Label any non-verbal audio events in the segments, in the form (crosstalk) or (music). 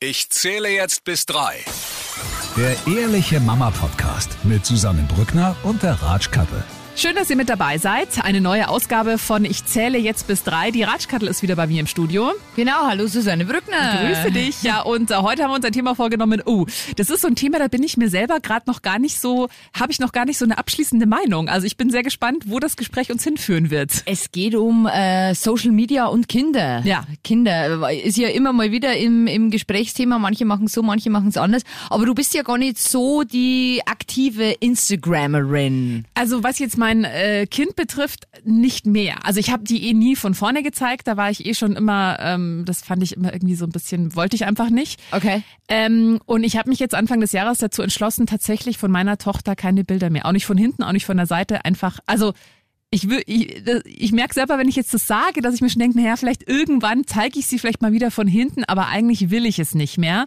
Ich zähle jetzt bis drei. Der Ehrliche Mama Podcast mit Susanne Brückner und der Ratschkattel. Schön, dass ihr mit dabei seid. Eine neue Ausgabe von Ich zähle jetzt bis drei. Die Ratschkattel ist wieder bei mir im Studio. Genau, hallo Susanne Brückner. Grüße dich. Ja, und äh, heute haben wir uns ein Thema vorgenommen. Oh, das ist so ein Thema, da bin ich mir selber gerade noch gar nicht so, habe ich noch gar nicht so eine abschließende Meinung. Also ich bin sehr gespannt, wo das Gespräch uns hinführen wird. Es geht um äh, Social Media und Kinder. Ja. Kinder ist ja immer mal wieder im, im Gesprächsthema. Manche machen so, manche machen es anders. Aber du bist ja gar nicht so die aktive Instagrammerin. Also was jetzt mein äh, Kind betrifft, nicht mehr. Also ich habe die eh nie von vorne gezeigt. Da war ich eh schon immer, ähm, das fand ich immer irgendwie so ein bisschen, wollte ich einfach nicht. Okay. Ähm, und ich habe mich jetzt Anfang des Jahres dazu entschlossen, tatsächlich von meiner Tochter keine Bilder mehr. Auch nicht von hinten, auch nicht von der Seite. Einfach, also ich, will, ich, ich merke selber, wenn ich jetzt das sage, dass ich mir schon denke, naja, vielleicht irgendwann zeige ich sie vielleicht mal wieder von hinten, aber eigentlich will ich es nicht mehr.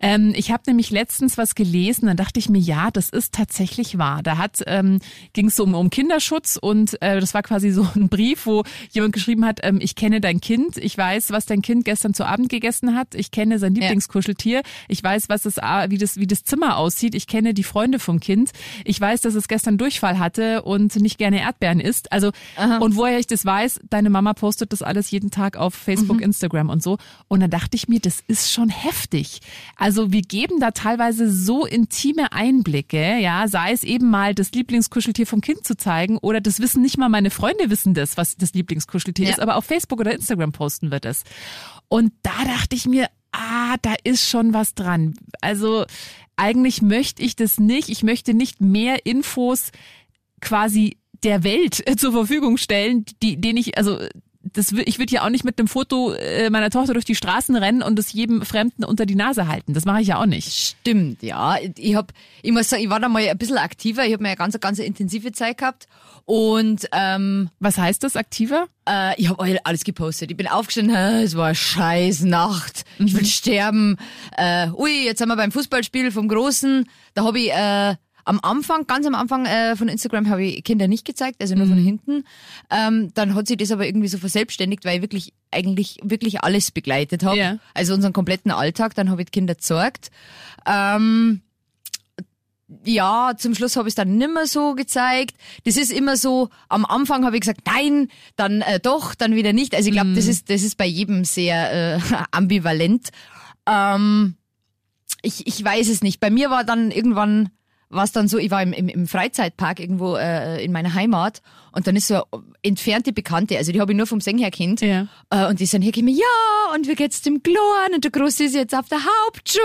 Ähm, ich habe nämlich letztens was gelesen, dann dachte ich mir, ja, das ist tatsächlich wahr. Da hat ähm, ging es so um, um Kinderschutz und äh, das war quasi so ein Brief, wo jemand geschrieben hat, ähm, ich kenne dein Kind, ich weiß, was dein Kind gestern zu Abend gegessen hat, ich kenne sein Lieblingskuscheltier, ich weiß, was es, wie das, wie das Zimmer aussieht, ich kenne die Freunde vom Kind, ich weiß, dass es gestern Durchfall hatte und nicht gerne Erdbeeren isst ist. Also, Aha. und woher ich das weiß, deine Mama postet das alles jeden Tag auf Facebook, mhm. Instagram und so. Und dann dachte ich mir, das ist schon heftig. Also, wir geben da teilweise so intime Einblicke, ja, sei es eben mal das Lieblingskuscheltier vom Kind zu zeigen oder das wissen nicht mal meine Freunde wissen das, was das Lieblingskuscheltier ja. ist, aber auf Facebook oder Instagram posten wird es. Und da dachte ich mir, ah, da ist schon was dran. Also eigentlich möchte ich das nicht. Ich möchte nicht mehr Infos quasi der Welt äh, zur Verfügung stellen, die, den ich, also das, ich würde ja auch nicht mit einem Foto äh, meiner Tochter durch die Straßen rennen und es jedem Fremden unter die Nase halten. Das mache ich ja auch nicht. Stimmt, ja. Ich hab, ich muss sagen, ich war da mal ein bisschen aktiver. Ich habe mir eine ganz, ganz intensive Zeit gehabt. Und ähm, was heißt das aktiver? Äh, ich habe alles gepostet. Ich bin aufgestanden, es war eine scheiß Nacht. Ich will mhm. sterben. Äh, ui, jetzt sind wir beim Fußballspiel vom Großen. Da habe ich äh, am Anfang, ganz am Anfang äh, von Instagram habe ich Kinder nicht gezeigt, also nur mhm. von hinten. Ähm, dann hat sich das aber irgendwie so verselbstständigt, weil ich wirklich eigentlich wirklich alles begleitet habe. Ja. Also unseren kompletten Alltag. Dann habe ich Kinder gezeigt. Ähm, ja, zum Schluss habe ich es dann nimmer so gezeigt. Das ist immer so, am Anfang habe ich gesagt, nein, dann äh, doch, dann wieder nicht. Also ich glaube, mm. das, mhm. ist, das ist bei jedem sehr äh, (laughs) ambivalent. Ähm, ich, ich weiß es nicht. Bei mir war dann irgendwann war dann so, ich war im, im, im Freizeitpark irgendwo äh, in meiner Heimat und dann ist so eine entfernte Bekannte, also die habe ich nur vom Singen her kennt. Ja. Äh, und die sind hier gekommen, ja, und wie geht's dem Glorn? Und der Große ist jetzt auf der Hauptschule.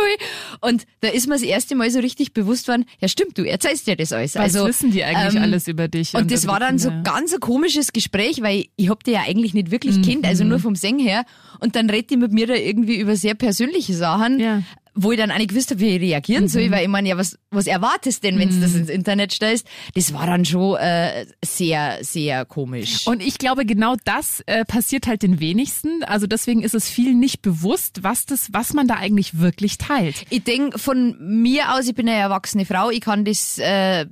Und da ist mir das erste Mal so richtig bewusst worden, ja stimmt, du erzählst dir das alles. Was also, wissen die eigentlich ähm, alles über dich? Und, und das war dann so ganz ein komisches Gespräch, weil ich hab die ja eigentlich nicht wirklich mhm. kennt, also nur vom Singen her. Und dann redet die mit mir da irgendwie über sehr persönliche Sachen. Ja wo ich dann eigentlich gewusst habe, wie ich reagieren soll, mhm. weil ich meine, ja, was, was erwartest denn, wenn du mhm. das ins Internet stellst? Das war dann schon äh, sehr, sehr komisch. Und ich glaube, genau das äh, passiert halt den wenigsten. Also deswegen ist es vielen nicht bewusst, was das, was man da eigentlich wirklich teilt. Ich denke von mir aus, ich bin eine erwachsene Frau, ich kann das äh,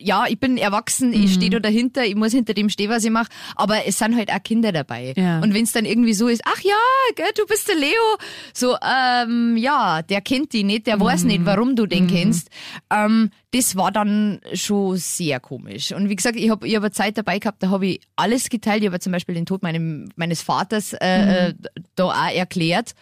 ja, ich bin erwachsen, mhm. ich stehe da dahinter, ich muss hinter dem stehen, was ich mache, aber es sind halt auch Kinder dabei. Ja. Und wenn es dann irgendwie so ist, ach ja, gell, du bist der Leo, so, ähm, ja, der kennt die nicht, der mhm. weiß nicht, warum du den mhm. kennst. Ähm, das war dann schon sehr komisch. Und wie gesagt, ich habe ich hab eine Zeit dabei gehabt, da habe ich alles geteilt. Ich habe zum Beispiel den Tod meinem, meines Vaters äh, mhm. äh, da auch erklärt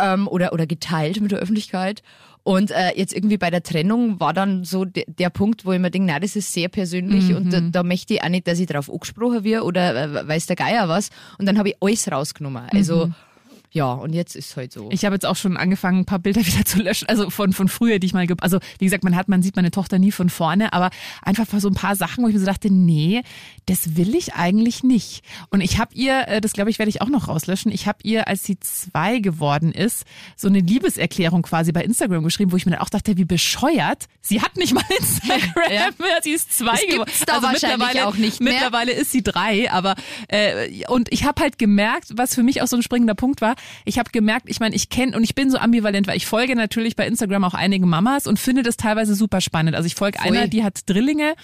ähm, oder, oder geteilt mit der Öffentlichkeit. Und äh, jetzt irgendwie bei der Trennung war dann so de der Punkt, wo ich mir denke, nein, das ist sehr persönlich mhm. und da, da, möchte ich auch nicht, dass ich darauf angesprochen wird oder äh, weiß der Geier was. Und dann habe ich alles rausgenommen. Also mhm. Ja, und jetzt ist halt so. Ich habe jetzt auch schon angefangen, ein paar Bilder (laughs) wieder zu löschen, also von von früher, die ich mal, also wie gesagt, man hat, man sieht meine Tochter nie von vorne, aber einfach so ein paar Sachen, wo ich mir so dachte, nee, das will ich eigentlich nicht. Und ich habe ihr, äh, das glaube ich, werde ich auch noch rauslöschen. Ich habe ihr, als sie zwei geworden ist, so eine Liebeserklärung quasi bei Instagram geschrieben, wo ich mir dann auch dachte, wie bescheuert. Sie hat nicht mal (laughs) Instagram, ja. sie ist zwei geworden. Da also mittlerweile auch nicht mehr. Mittlerweile ist sie drei, aber äh, und ich habe halt gemerkt, was für mich auch so ein springender Punkt war ich habe gemerkt, ich meine, ich kenne und ich bin so ambivalent, weil ich folge natürlich bei Instagram auch einige Mamas und finde das teilweise super spannend. Also ich folge einer, die hat Drillinge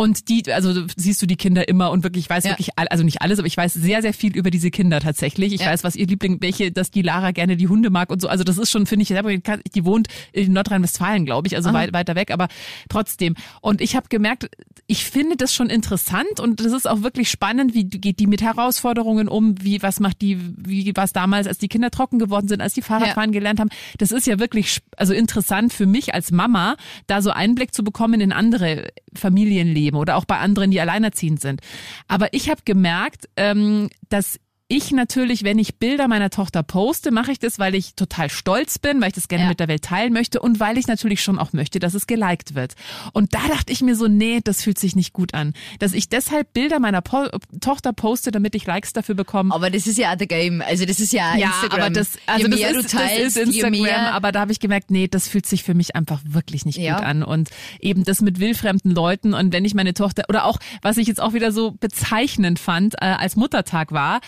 Und die, also siehst du die Kinder immer und wirklich, ich weiß Ja. wirklich, also nicht alles, aber ich weiß sehr, sehr viel über diese Kinder tatsächlich. Ich Ja. weiß, was ihr Liebling, welche, dass die Lara gerne die Hunde mag und so. Also das ist schon, finde ich, die wohnt in Nordrhein-Westfalen, glaube ich, also weit, weiter weg, aber trotzdem. Und ich habe gemerkt, ich finde das schon interessant und das ist auch wirklich spannend, wie geht die mit Herausforderungen um, wie, was macht die, wie war es damals, als die Kinder trocken geworden sind, als die Fahrradfahren gelernt haben. Das ist ja wirklich, also interessant für mich als Mama, da so Einblick zu bekommen in andere Familienleben oder auch bei anderen, die alleinerziehend sind. Aber ich habe gemerkt, ähm, dass ich natürlich, wenn ich Bilder meiner Tochter poste, mache ich das, weil ich total stolz bin, weil ich das gerne Ja. mit der Welt teilen möchte und weil ich natürlich schon auch möchte, dass es geliked wird. Und da dachte ich mir so, nee, das fühlt sich nicht gut an. Dass ich deshalb Bilder meiner po Tochter poste, damit ich Likes dafür bekomme. Aber das ist ja the game. Also das ist ja, Ja, Instagram. aber das, also je das, mehr ist, du teilst, das ist Instagram, aber da habe ich gemerkt, nee, das fühlt sich für mich einfach wirklich nicht Ja. gut an. Und eben das mit wildfremden Leuten und wenn ich meine Tochter, oder auch, was ich jetzt auch wieder so bezeichnend fand, äh, als Muttertag war,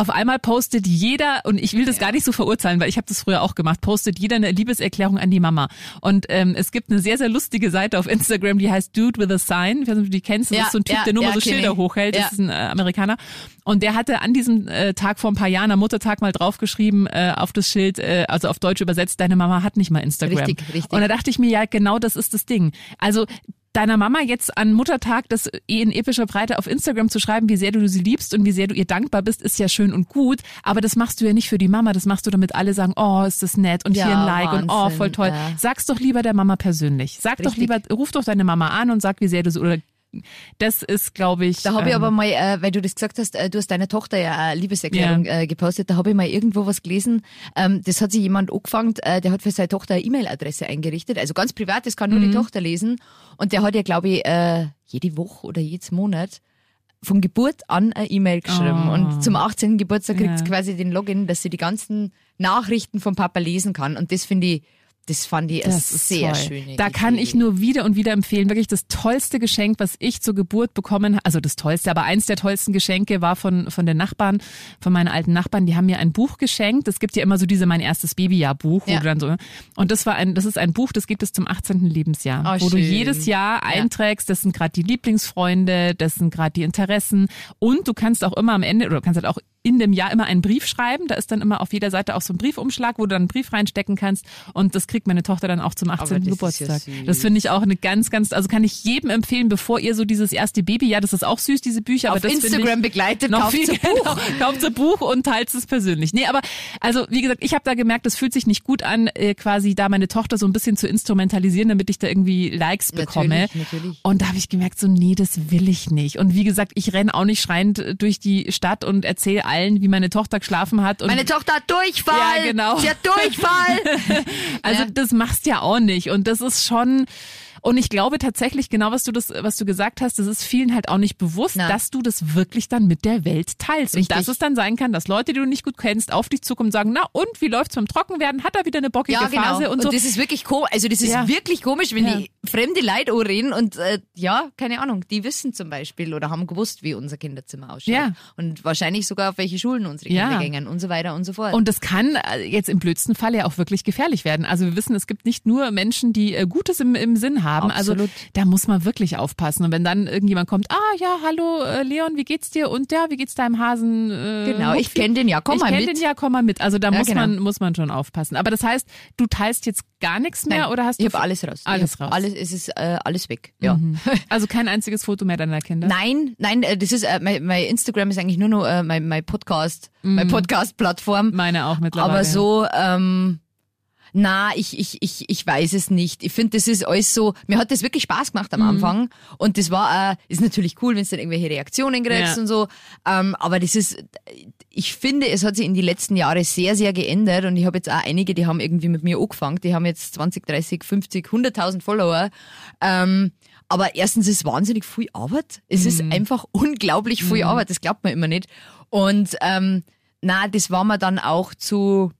auf einmal postet jeder, und ich will das gar nicht so verurteilen, weil ich habe das früher auch gemacht, postet jeder eine Liebeserklärung an die Mama. Und ähm, es gibt eine sehr, sehr lustige Seite auf Instagram, die heißt Dude with a Sign. Ich weiß nicht, ob du die kennst. Das Ja, ist so ein Typ, ja, der nur ja, mal so Schilder ich. hochhält. Das Ja. ist ein äh, Amerikaner. Und der hatte an diesem äh, Tag vor ein paar Jahren, am Muttertag, mal draufgeschrieben äh, auf das Schild, äh, also auf Deutsch übersetzt, deine Mama hat nicht mal Instagram. Richtig, richtig. Und da dachte ich mir, ja, genau das ist das Ding. Also deiner Mama jetzt an Muttertag das eh in epischer Breite auf Instagram zu schreiben, wie sehr du sie liebst und wie sehr du ihr dankbar bist, ist ja schön und gut. Aber das machst du ja nicht für die Mama, das machst du, damit alle sagen, oh, ist das nett und Ja, hier ein Like und oh, Wahnsinn, voll toll. ja. Sag's doch lieber der Mama persönlich. Sag doch Richtig. lieber, ruf doch deine Mama an und sag, wie sehr du sie, oder das ist, glaube ich. Da habe ich ähm, aber mal, äh, weil du das gesagt hast, äh, du hast deiner Tochter ja eine Liebeserklärung äh, gepostet, da habe ich mal irgendwo was gelesen. Ähm, das hat sich jemand angefangen, äh, der hat für seine Tochter eine E-Mail-Adresse eingerichtet, also ganz privat, das kann nur Mhm. die Tochter lesen. Und der hat ja, glaube ich, äh, jede Woche oder jedes Monat von Geburt an eine E-Mail geschrieben. Oh. Und zum 18. Geburtstag kriegt sie Ja. quasi den Login, dass sie die ganzen Nachrichten vom Papa lesen kann. Und das finde ich, das fand ich Das ist sehr toll. schöne Da kann ich nur wieder und wieder empfehlen, wirklich das tollste Geschenk, was ich zur Geburt bekommen habe. Also das tollste, aber eins der tollsten Geschenke war von, von den Nachbarn, von meinen alten Nachbarn. Die haben mir ein Buch geschenkt. Es gibt ja immer so diese Mein erstes Babyjahr-Buch, wo Ja. du dann so, und das war ein, das ist ein Buch, das gibt es zum 18. Lebensjahr, Oh, wo du schön. jedes Jahr Ja. einträgst, das sind gerade die Lieblingsfreunde, das sind gerade die Interessen und du kannst auch immer am Ende, oder du kannst halt auch in dem Jahr immer einen Brief schreiben. Da ist dann immer auf jeder Seite auch so ein Briefumschlag, wo du dann einen Brief reinstecken kannst. Und das kriegt meine Tochter dann auch zum 18. das ja Geburtstag. süß. das finde ich auch eine ganz, ganz, also kann ich jedem empfehlen, bevor ihr so dieses erste Baby, ja, das ist auch süß, diese Bücher, aber Auf das Instagram begleitet, noch kauft viel ein (laughs) Buch. genau, kauft ein Buch und teilt es persönlich. Nee, aber also wie gesagt, ich habe da gemerkt, es fühlt sich nicht gut an, äh, quasi da meine Tochter so ein bisschen zu instrumentalisieren, damit ich da irgendwie Likes bekomme. Natürlich, natürlich. Und da habe ich gemerkt, so nee, das will ich nicht. Und wie gesagt, ich renn auch nicht schreiend durch die Stadt und erzähle allen, wie meine Tochter geschlafen hat. Und Meine Tochter hat Durchfall. Ja, genau. Sie hat Durchfall. (laughs) also Ja. das machst ja auch nicht. Und das ist schon. Und ich glaube tatsächlich, genau was du das, was du gesagt hast, das ist vielen halt auch nicht bewusst, Na. dass du das wirklich dann mit der Welt teilst. Richtig. Und dass es dann sein kann, dass Leute, die du nicht gut kennst, auf dich zukommen und sagen, na und, wie läuft's beim Trockenwerden? Hat er wieder eine bockige ja, genau. Phase und so. das ist wirklich komisch. Also das ist Ja. wirklich komisch, wenn Ja. die fremde Leute reden und äh, ja, keine Ahnung, die wissen zum Beispiel oder haben gewusst, wie unser Kinderzimmer ausschaut. Ja. Und wahrscheinlich sogar auf welche Schulen unsere Ja. Kinder gängen und so weiter und so fort. Und das kann äh, jetzt im blödsten Fall ja auch wirklich gefährlich werden. Also wir wissen, es gibt nicht nur Menschen, die äh, Gutes im, im Sinn haben. Absolut. Also da muss man wirklich aufpassen. Und wenn dann irgendjemand kommt, ah ja, hallo äh, Leon, wie geht's dir? Und ja, wie geht's deinem Hasen? Äh, genau, ich Hupfi? kenne den ja, komm ich mal mit. den ja, komm mal mit. Also da Ja, muss genau. man muss man schon aufpassen. Aber das heißt, du teilst jetzt gar nichts mehr Nein, oder hast ich du habe alles raus. Alles ich raus. Alles, es ist äh, alles weg. Ja. (laughs) Also kein einziges Foto mehr deiner Kinder. Nein, nein, äh, das ist äh, mein, mein Instagram ist eigentlich nur noch äh, mein, mein Podcast, meine Podcast-Plattform. Meine auch mittlerweile. Aber so, ähm, na, ich, ich, ich, ich weiß es nicht. Ich finde, das ist alles so, mir hat das wirklich Spaß gemacht Mhm. am Anfang. Und das war, äh, ist natürlich cool, wenn du dann irgendwelche Reaktionen kriegst Ja. und so. Ähm, aber das ist, ich finde, es hat sich in die letzten Jahre sehr, sehr geändert. Und ich habe jetzt auch einige, die haben irgendwie mit mir angefangen. Die haben jetzt 20, 30, 50, 100.000 Follower. Ähm, aber erstens ist wahnsinnig viel Arbeit. Es ist Mhm. einfach unglaublich viel Arbeit. Das glaubt man immer nicht. Und ähm, na, das war mir dann auch zu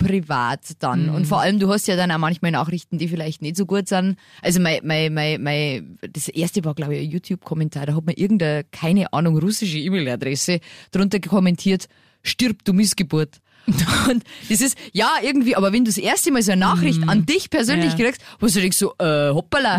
privat dann. Mhm. Und vor allem, du hast ja dann auch manchmal Nachrichten, die vielleicht nicht so gut sind. Also mein, mein, mein, mein, das erste war, glaube ich, ein YouTube-Kommentar, da hat mir irgendeine, keine Ahnung, russische E-Mail-Adresse drunter kommentiert, stirb du Missgeburt. (laughs) Und das ist, ja, irgendwie, aber wenn du das erste Mal so eine Nachricht an dich persönlich. Ja. kriegst, wo du denkst so, äh, hoppala.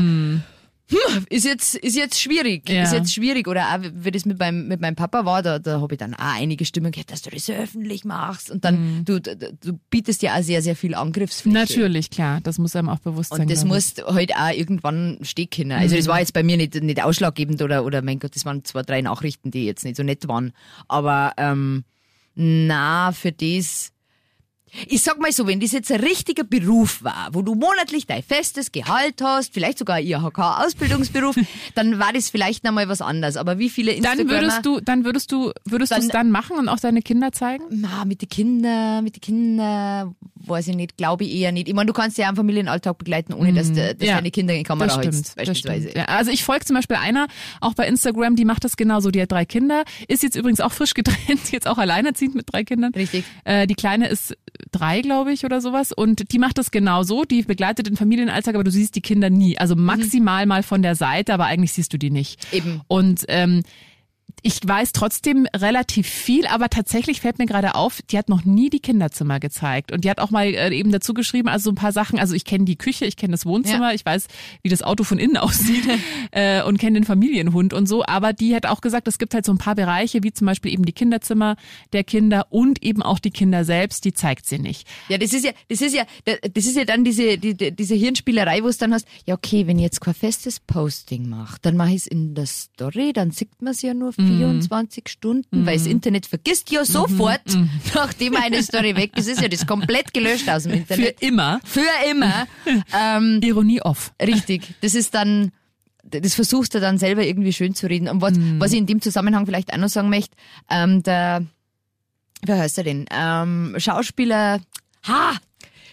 Hm, ist jetzt, ist jetzt schwierig, Ja. ist jetzt schwierig. Oder auch, wie das mit meinem, mit meinem Papa war, da, da habe ich dann auch einige Stimmen gehört, dass du das öffentlich machst. Und dann, du, du, du bietest ja auch sehr, sehr viel Angriffsfläche. Natürlich, klar. Das muss einem auch bewusst sein. Und das muss halt auch irgendwann stehen können. Also das war jetzt bei mir nicht, nicht ausschlaggebend oder, oder mein Gott, das waren zwei, drei Nachrichten, die jetzt nicht so nett waren. Aber ähm, na, für das. Ich sag mal so, wenn das jetzt ein richtiger Beruf war, wo du monatlich dein festes Gehalt hast, vielleicht sogar IHK-Ausbildungsberuf, (laughs) dann war das vielleicht nochmal was anderes. Aber wie viele Dann Instagramer... würdest du, dann würdest du, würdest du es Dann- dann machen und auch deine Kinder zeigen? Na, mit den Kindern, mit den Kindern, weiß ich nicht, glaube ich eher nicht. Ich meine, du kannst ja einen Familienalltag begleiten, ohne dass, de- dass Ja, deine Kinder in die Kamera Das stimmt, das beispielsweise. stimmt. Ja, also ich folge zum Beispiel einer, auch bei Instagram, die macht das genauso. Die hat drei Kinder, ist jetzt übrigens auch frisch getrennt, (laughs) jetzt auch alleinerziehend mit drei Kindern. Richtig. Äh, die Kleine ist drei, glaube ich, oder sowas. Und die macht das genauso. Die begleitet den Familienalltag, aber du siehst die Kinder nie. Also maximal mal von der Seite, aber eigentlich siehst du die nicht. Eben. Und ähm, ich weiß trotzdem relativ viel, aber tatsächlich fällt mir gerade auf, die hat noch nie die Kinderzimmer gezeigt. Und die hat auch mal äh, eben dazu geschrieben, also so ein paar Sachen, also ich kenne die Küche, ich kenne das Wohnzimmer, ich weiß, wie das Auto von innen (laughs) aussieht äh, und kenne den Familienhund und so. Aber die hat auch gesagt, es gibt halt so ein paar Bereiche, wie zum Beispiel eben die Kinderzimmer der Kinder und eben auch die Kinder selbst, die zeigt sie nicht. Ja, das ist ja, das ist ja, das ist ja dann diese, die, die- diese Hirnspielerei, wo es dann hast, ja okay, wenn ich jetzt kein festes Posting mache, dann mache ich es in der Story, dann sieht man es ja nur Mhm. 24 Stunden, weil das Internet vergisst ja sofort, (laughs) nachdem eine Story weg ist, ist ja das komplett gelöscht aus dem Für Internet. immer. Für immer. ähm, Ironie off. Richtig. Das ist dann, das versuchst du dann selber irgendwie schön zu reden. Und was, was ich in dem Zusammenhang vielleicht auch noch sagen möchte, ähm, der, wer heißt er denn? Ähm, Schauspieler, ha!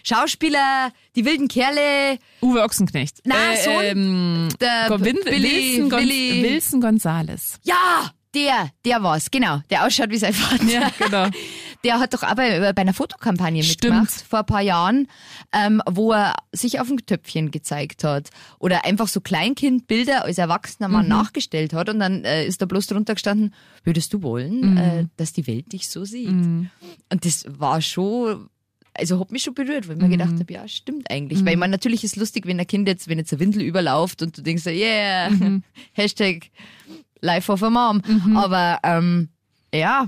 Schauspieler, die wilden Kerle, Uwe Ochsenknecht. Na, äh, Sohn. ähm, der Go- Win Billy, Wilson, Gon Wilson Gonzales. ja, der, der war's, genau, der ausschaut wie sein Vater. Ja, genau. (laughs) Der hat doch auch bei, bei einer Fotokampagne Stimmt. mitgemacht vor ein paar Jahren, ähm, wo er sich auf dem Töpfchen gezeigt hat. Oder einfach so Kleinkindbilder als erwachsener Mann nachgestellt hat und dann äh, ist da bloß drunter gestanden, würdest du wollen, äh, dass die Welt dich so sieht? Und das war schon, also hat mich schon berührt, weil ich mir gedacht habe, ja, stimmt eigentlich. Weil man natürlich ist lustig, wenn ein Kind jetzt, wenn jetzt ein Windel überläuft und du denkst, so, yeah, (laughs) Hashtag Life of a Mom. Aber ähm, ja,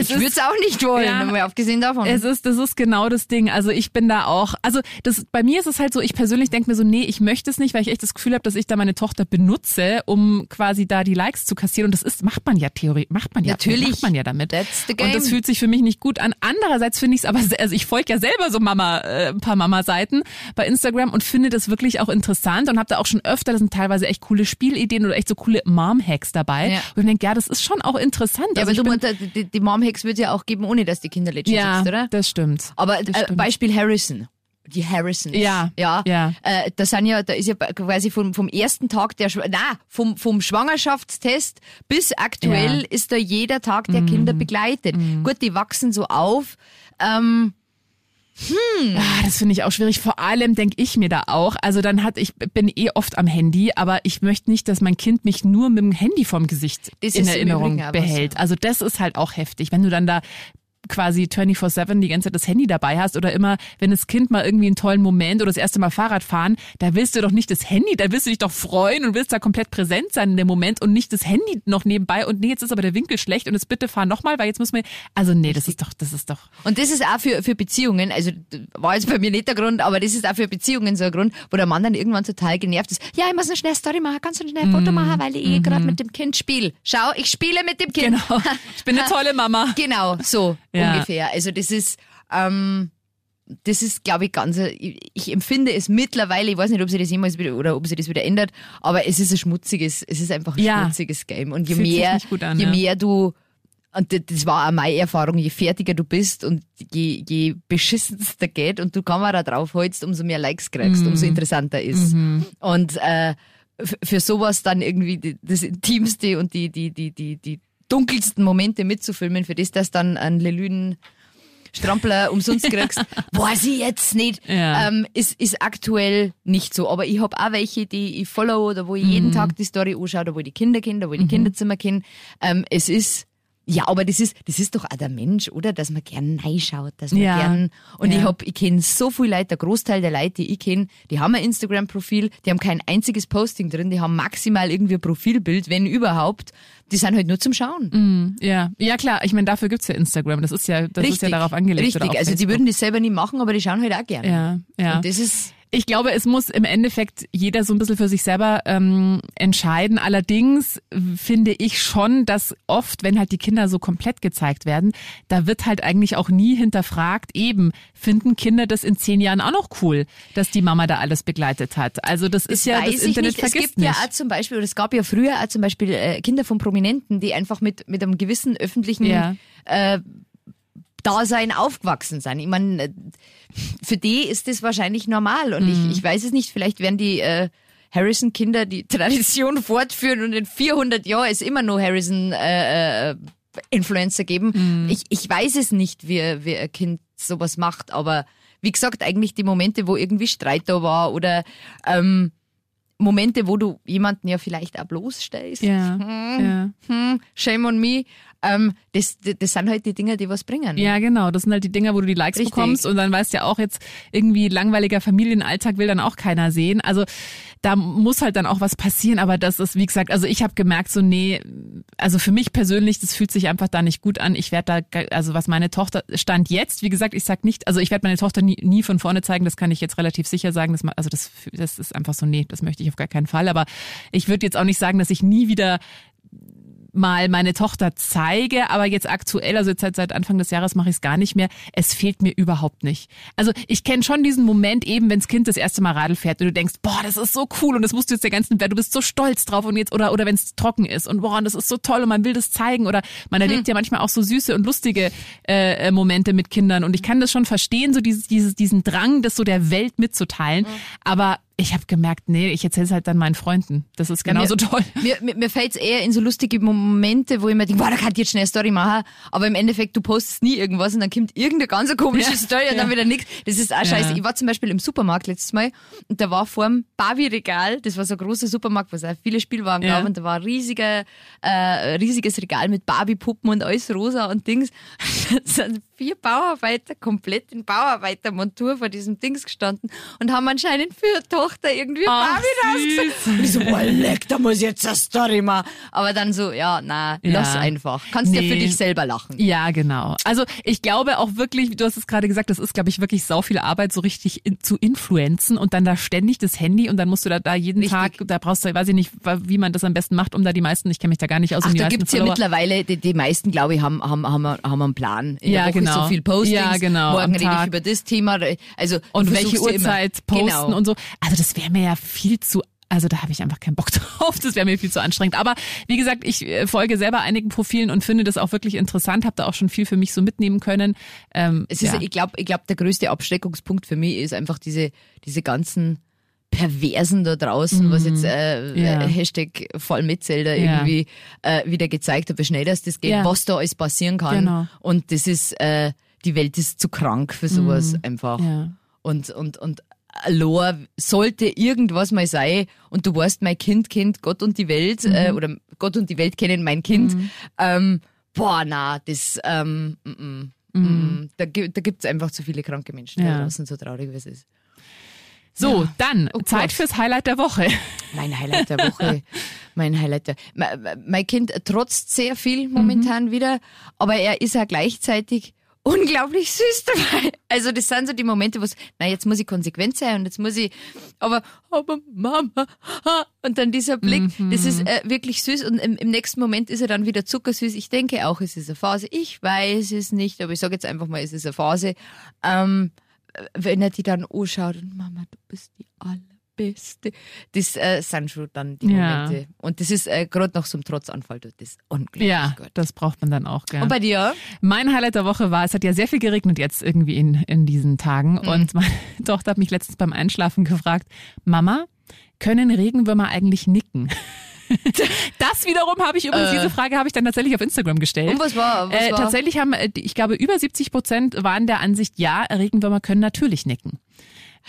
Es ich würde es auch nicht wollen, Ja. abgesehen davon. Es ist, das ist genau das Ding. Also ich bin da auch, also das, bei mir ist es halt so, ich persönlich denke mir so, nee, ich möchte es nicht, weil ich echt das Gefühl habe, dass ich da meine Tochter benutze, um quasi da die Likes zu kassieren. Und das ist, macht man ja theoretisch, macht man ja, Natürlich. macht man ja damit. That's the game. Und das fühlt sich für mich nicht gut an. Andererseits finde ich es aber, also ich folge ja selber so Mama, äh, ein paar Mama-Seiten bei Instagram und finde das wirklich auch interessant und habe da auch schon öfter, das sind teilweise echt coole Spielideen oder echt so coole Mom-Hacks dabei. Ja. Und ich denke, ja, das ist schon auch interessant. ja, also aber du bin, meinst, die, die Mom-Hacks wird ja auch geben, ohne dass die Kinder legit ja, sitzt, oder? das stimmt. Aber Das äh, stimmt. Beispiel Harrison. Die Harrisons. Ja, Ja. ja. Äh, da sind ja, da ist ja quasi vom, vom ersten Tag der, na, vom, vom Schwangerschaftstest bis aktuell Ja. Mhm. ist da jeder Tag der Kinder begleitet. Gut, die wachsen so auf. Ähm, Ah, das finde ich auch schwierig. Vor allem denke ich mir da auch, also dann hat, ich bin eh oft am Handy, aber ich möchte nicht, dass mein Kind mich nur mit dem Handy vorm Gesicht Das in Erinnerung behält. Also das ist halt auch heftig, wenn du dann da quasi 24-7 die ganze Zeit das Handy dabei hast oder immer, wenn das Kind mal irgendwie einen tollen Moment oder das erste Mal Fahrrad fahren, da willst du doch nicht das Handy, da willst du dich doch freuen und willst da komplett präsent sein in dem Moment und nicht das Handy noch nebenbei und nee, jetzt ist aber der Winkel schlecht und jetzt bitte fahr nochmal, weil jetzt müssen wir, also nee, das ist doch, das ist doch, Und das ist auch für, für Beziehungen, also war jetzt bei mir nicht der Grund, aber das ist auch für Beziehungen so ein Grund, wo der Mann dann irgendwann total genervt ist. Ja, ich muss eine schnelle Story machen, kannst du schnell ein Foto machen, weil ich eh gerade mit dem Kind spiele. Schau, ich spiele mit dem Kind. genau, ich bin eine (laughs) tolle Mama. Genau, so Ja. ungefähr. Also das ist, ähm, das ist, glaube ich, ganz, ich, ich empfinde es mittlerweile, ich weiß nicht, ob sich das jemals wieder, oder ob sich das wieder ändert, aber es ist ein schmutziges, es ist einfach ein Ja. schmutziges Game. Und je Fühlt mehr, an, je ja. mehr du, und das- war auch meine Erfahrung, je fertiger du bist und je, je beschissenster geht und du Kamera draufholst, umso mehr Likes kriegst, Mhm. umso interessanter ist. Und äh, für sowas dann irgendwie das Intimste und die, die, die, die, die dunkelsten Momente mitzufilmen, für das, dass dann ein Lelüden Strampler (laughs) umsonst kriegst, weiß ich jetzt nicht, Ja. ähm, ist, ist aktuell nicht so. Aber ich hab auch welche, die ich follow oder wo ich jeden Mhm. Tag die Story anschaue, da wo ich die Kinder kenne, da wo ich die Kinderzimmer kenne. Ähm, es ist Ja, aber das ist, das ist doch auch der Mensch, oder? Dass man gern reinschaut, dass man Ja. gern, und Ja. ich hab, ich kenne so viele Leute, der Großteil der Leute, die ich kenne, die haben ein Instagram-Profil, die haben kein einziges Posting drin, die haben maximal irgendwie ein Profilbild, wenn überhaupt. Die sind halt nur zum Schauen. Ja, ja klar. Ich meine, dafür gibt's ja Instagram. Das ist ja, das ist ja darauf angelegt. Richtig, also die Facebook. würden das selber nie machen, aber die schauen halt auch gerne. Ja, ja. Und das ist, Ich glaube, es muss im Endeffekt jeder so ein bisschen für sich selber ähm, entscheiden. Allerdings äh, finde ich schon, dass oft, wenn halt die Kinder so komplett gezeigt werden, da wird halt eigentlich auch nie hinterfragt, eben, finden Kinder das in zehn Jahren auch noch cool, dass die Mama da alles begleitet hat. Also das, ist ja, das Internet nicht. Es vergisst gibt nicht. ja auch zum Beispiel, oder es gab ja früher auch zum Beispiel äh, Kinder von Prominenten, die einfach mit, mit einem gewissen öffentlichen Ja. äh, Dasein aufgewachsen sind. Ich meine, äh, für die ist das wahrscheinlich normal. Und Mhm. ich, ich weiß es nicht, vielleicht werden die äh, Harrison-Kinder die (laughs) Tradition fortführen und in 400 Jahren es immer noch Harrison äh, äh, Influencer geben. Mhm. Ich, ich weiß es nicht, wie, wie ein Kind sowas macht, aber wie gesagt, eigentlich die Momente, wo irgendwie Streit da war oder ähm, Momente, wo du jemanden ja vielleicht auch bloßstellst. Ja, Hm, ja. hm, shame on me. Ähm, das, das, sind halt die Dinge, die was bringen. Ja, genau. Das sind halt die Dinger, wo du die Likes Richtig. bekommst und dann weißt du ja auch jetzt irgendwie langweiliger Familienalltag will dann auch keiner sehen. Also da muss halt dann auch was passieren, aber das ist, wie gesagt, also ich habe gemerkt, so nee, also für mich persönlich, das fühlt sich einfach da nicht gut an. Ich werde da, also was meine Tochter stand jetzt, wie gesagt, ich sag nicht, also ich werde meine Tochter nie, nie von vorne zeigen, das kann ich jetzt relativ sicher sagen. Das, also das, das ist einfach so, nee, das möchte ich auf gar keinen Fall. Aber ich würde jetzt auch nicht sagen, dass ich nie wieder mal meine Tochter zeige, aber jetzt aktuell, also jetzt seit, seit Anfang des Jahres mache ich es gar nicht mehr. Es fehlt mir überhaupt nicht. Also ich kenne schon diesen Moment eben, wenns Kind das erste Mal Radl fährt und du denkst, boah, das ist so cool und das musst du jetzt der ganzen Welt, du bist so stolz drauf und jetzt oder oder wenn es trocken ist und boah, und das ist so toll und man will das zeigen oder man erlebt ja manchmal auch so süße und lustige äh, äh, Momente mit Kindern und ich kann das schon verstehen, so dieses, dieses diesen Drang, das so der Welt mitzuteilen, aber ich habe gemerkt, nee, ich erzähle es halt dann meinen Freunden. Das ist genauso mir, toll. Mir, mir, mir fällt's eher in so lustige Momente, wo ich mir denke, boah, da kann ich jetzt schnell eine Story machen, aber im Endeffekt, du postest nie irgendwas und dann kommt irgendeine ganz komische Ja, Story und dann wieder nichts. Das ist auch scheiße. Ja. Ich war zum Beispiel im Supermarkt letztes Mal und da war vor dem Barbie-Regal, das war so ein großer Supermarkt, wo es auch viele Spielwaren gab und da war ein riesiger, äh, riesiges Regal mit Barbie-Puppen und alles rosa und Dings. (laughs) Da sind vier Bauarbeiter komplett in Bauarbeitermontur vor diesem Dings gestanden und haben anscheinend für ihre Tochter irgendwie Ach, Barbie rausgesucht. Und ich so, boah, leck, da muss ich jetzt eine Story machen. Aber dann so, ja, na, Ja. lass einfach. Kannst ja Nee. für dich selber lachen. Ja, genau. Also ich glaube auch wirklich, du hast es gerade gesagt, das ist, glaube ich, wirklich sau viel Arbeit, so richtig in, zu influenzen und dann da ständig das Handy und dann musst du da, da jeden Richtig. Tag, da brauchst du, weiß ich nicht, wie man das am besten macht, um da die meisten, ich kenne mich da gar nicht aus, um Ach, die da gibt's ja mittlerweile, die, die meisten, glaube ich, haben, haben, haben, haben einen Plan. Ja, Woche genau. so viel Postings. Ja, genau, Morgen rede ich über das Thema. Also, und welche ja immer- Uhrzeit posten genau. und so. Also das wäre mir ja viel zu also da habe ich einfach keinen Bock (laughs) drauf. Das wäre mir viel zu anstrengend. Aber wie gesagt, ich äh, folge selber einigen Profilen und finde das auch wirklich interessant. Habe da auch schon viel für mich so mitnehmen können. Ähm, Es ist, ja. ich glaube, ich glaub, der größte Abschreckungspunkt für mich ist einfach diese, diese ganzen Perversen da draußen, was jetzt äh, Mhm. Ja. äh, Hashtag Vollmetzelder Ja. irgendwie äh, wieder gezeigt hat, wie schnell das, das geht, Ja. was da alles passieren kann. Genau. Und das ist, äh, die Welt ist zu krank für sowas einfach. Mhm. Ja. Und, und, und Lor, sollte irgendwas mal sein und du weißt, mein Kind kennt Gott und die Welt, äh, Mhm. oder Gott und die Welt kennen mein Kind, ähm, boah, na, das, ähm, mm, mm, mm, da, da gibt's einfach zu viele kranke Menschen Ja. da draußen, so traurig wie es ist. So, dann Oh Zeit fürs Highlight der Woche. (laughs) Mein Highlight der Woche. mein Highlight der, mein, mein Kind trotzt sehr viel momentan wieder, aber er ist ja gleichzeitig unglaublich süß dabei. Also das sind so die Momente, wo es, na jetzt muss ich konsequent sein und jetzt muss ich, aber, aber Mama, und dann dieser Blick, das ist äh, wirklich süß und im, im nächsten Moment ist er dann wieder zuckersüß. Ich denke auch, es ist eine Phase. Ich weiß es nicht, aber ich sage jetzt einfach mal, es ist eine Phase. Ähm, wenn er die dann anschaut und Mama, du bist die allerbeste. Das äh, sind schon dann die Ja. Momente. Und das ist äh, gerade nach so einem Trotzanfall, das unglaublich Ja, gut. das braucht man dann auch, gell. Und bei dir? Mein Highlight der Woche war, es hat ja sehr viel geregnet jetzt irgendwie in, in diesen Tagen. Mhm. Und meine (laughs) Tochter hat mich letztens beim Einschlafen gefragt, Mama, können Regenwürmer eigentlich nicken? (laughs) (laughs) Das wiederum habe ich übrigens, diese Frage habe ich dann tatsächlich auf Instagram gestellt. Äh. Und was war? Was Äh, war? tatsächlich haben, äh, ich glaube, über 70 Prozent waren der Ansicht, ja, Regenwürmer können natürlich nicken.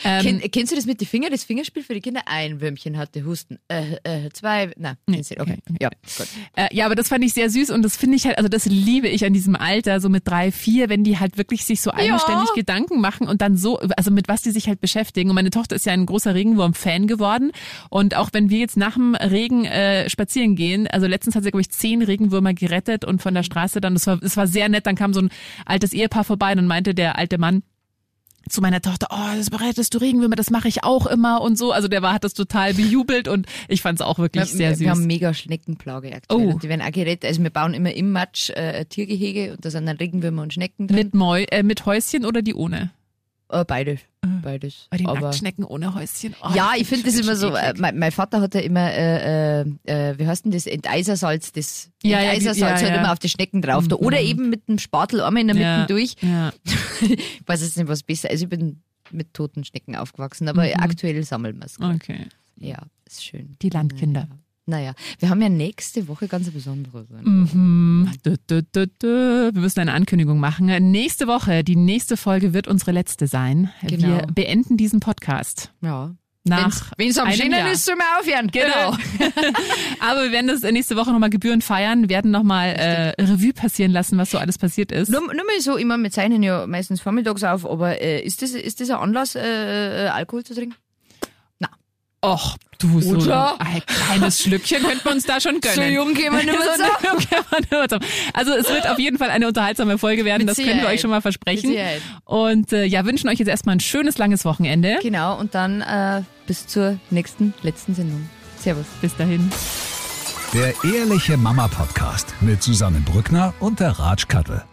Ähm, Kenn, kennst du das mit den Fingern? Das Fingerspiel für die Kinder? Ein Würmchen hatte Husten. Äh, äh, zwei. Na, kennst du- okay. Ja, gut. Äh, ja, aber das fand ich sehr süß und das finde ich halt, also das liebe ich an diesem Alter, so mit drei, vier, wenn die halt wirklich sich so eigenständig Gedanken machen und dann so, also mit was die sich halt beschäftigen. Und meine Tochter ist ja ein großer Regenwurm-Fan geworden und auch wenn wir jetzt nach dem Regen äh, spazieren gehen, also letztens hat sie, glaube ich, zehn Regenwürmer gerettet und von der Straße dann, das war, das war sehr nett, dann kam so ein altes Ehepaar vorbei und dann meinte der alte Mann, zu meiner Tochter, oh, das bereitest du Regenwürmer, das mache ich auch immer und so. Also der war, hat das total bejubelt und ich fand es auch wirklich Wir, sehr wir, süß. wir haben mega Schneckenplage aktuell. Oh. Die werden auch gerettet. Also wir bauen immer im Matsch äh, Tiergehege und da sind dann Regenwürmer und Schnecken drin. Mit, Mäu äh, mit Häuschen oder die ohne? Äh, beides. Beides. Bei den Aber Nacktschnecken ohne Häuschen. Oh, ja, ich finde das immer so, äh, mein, mein Vater hat ja immer, äh, äh, äh, wie heißt denn das, Enteisersalz, das Ja, ja, die- Enteisersalz ja, halt ja. immer auf die Schnecken drauf. Da. Oder eben mit dem Spatel einmal in der Mitte ja, durch. Ja. (laughs) Ich weiß jetzt nicht, was besser Also ich bin mit toten Schnecken aufgewachsen, aber aktuell sammeln wir es. Okay. Ja, ist schön. Die Landkinder. Naja, wir haben ja nächste Woche ganz besondere. Mhm. Wir müssen eine Ankündigung machen. Nächste Woche, die nächste Folge wird unsere letzte sein. Genau. Wir beenden diesen Podcast. Ja. Nach Wenn es am Jahr. ist, sollen wir aufhören. Genau. (laughs) Aber wir werden das nächste Woche nochmal gebührend feiern, werden nochmal äh, Revue passieren lassen, was so alles passiert ist. Nur, nur mal so, ich meine, wir zeichnen ja meistens vormittags auf, aber äh, ist, das, ist das ein Anlass, äh, äh, Alkohol zu trinken? Och, du so Oder? ein kleines Schlückchen könnten wir uns da schon gönnen. jung gehen wir nicht mehr So jung (laughs) gehen wir nicht mehr zusammen. Also es wird auf jeden Fall eine unterhaltsame Folge werden, Mit das können wir euch schon mal versprechen. Und äh, ja, wünschen euch jetzt erstmal ein schönes, langes Wochenende. Genau, und dann äh, bis zur nächsten, letzten Sendung. Servus. Bis dahin. Der Ehrliche Mama Podcast mit Susanne Brückner und der Ratsch Kattel.